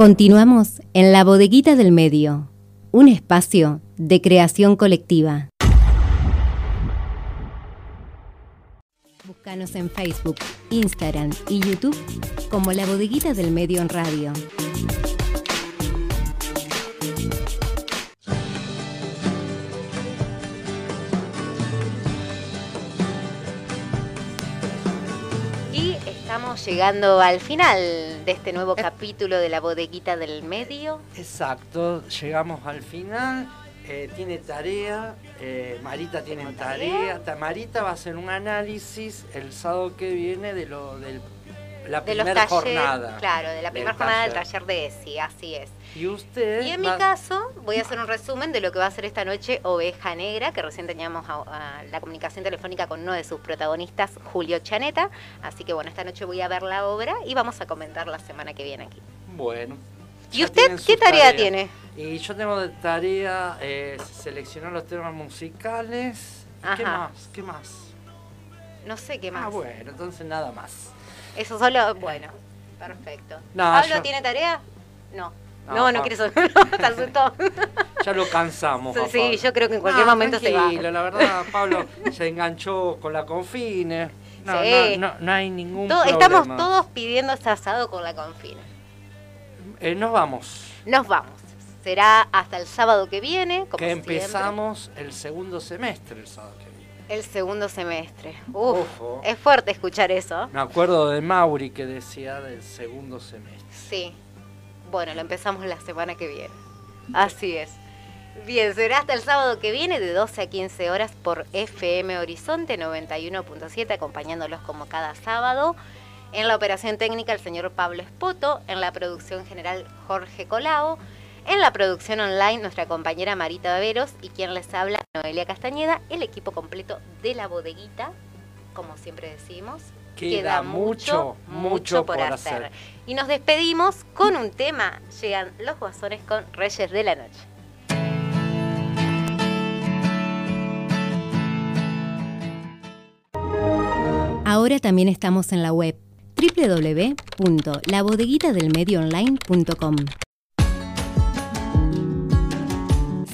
Continuamos en la bodeguita del medio, un espacio de creación colectiva. Búscanos en Facebook, Instagram y YouTube como la bodeguita del medio en radio. Estamos llegando al final de este nuevo capítulo de la bodeguita del medio. Exacto, llegamos al final. eh, tiene tarea, eh, Marita tiene ¿Tengo tarea. tarea? Ta- Marita va a hacer un análisis el sábado que viene de lo del la De los primera talleres, jornada. claro, de la primera jornada del taller. de ESI, así es. Y usted Y en mi caso, voy a hacer un resumen de lo que va a ser esta noche Oveja Negra, que recién teníamos a- a la comunicación telefónica con uno de sus protagonistas, Julio Chaneta. Así que bueno, esta noche voy a ver la obra y vamos a comentar la semana que viene aquí. Bueno. ¿Y usted qué tarea tiene? Y yo tengo de tarea eh, seleccionar los temas musicales. ¿Y ¿Qué más? ¿Qué más? No sé qué más. Ah, bueno, entonces nada más. Eso solo, bueno, perfecto. No, ¿Pablo yo- tiene tarea? No. No, No, no, quiere saber. Te asustó. Ya lo cansamos. Sí, Pablo. yo creo que en cualquier No, momento se va. La verdad, Pablo se enganchó con la confine. No, Sí. no, no, no hay ningún Todo- problema. estamos todos pidiendo este asado con la confina. Eh, nos vamos. Nos vamos. Será hasta el sábado que viene, como que siempre. empezamos el segundo semestre el sábado que viene. El segundo semestre. Uf, Ojo. es fuerte escuchar eso. Me acuerdo de Mauri que decía del segundo semestre. Sí. Bueno, lo empezamos la semana que viene. Así es. Bien, será hasta el sábado que viene de 12 a 15 horas por FM Horizonte 91.7, acompañándolos como cada sábado. En la operación técnica el señor Pablo Espoto, en la producción general Jorge Colao, en la producción online nuestra compañera Marita Baveros y quien les habla Noelia Castañeda, el equipo completo de la bodeguita, como siempre decimos. Queda mucho, mucho por hacer. Y nos despedimos con un tema. Llegan los guasones con Reyes de la Noche. Ahora también estamos en la web www.labodeguitadelmedioonline.com.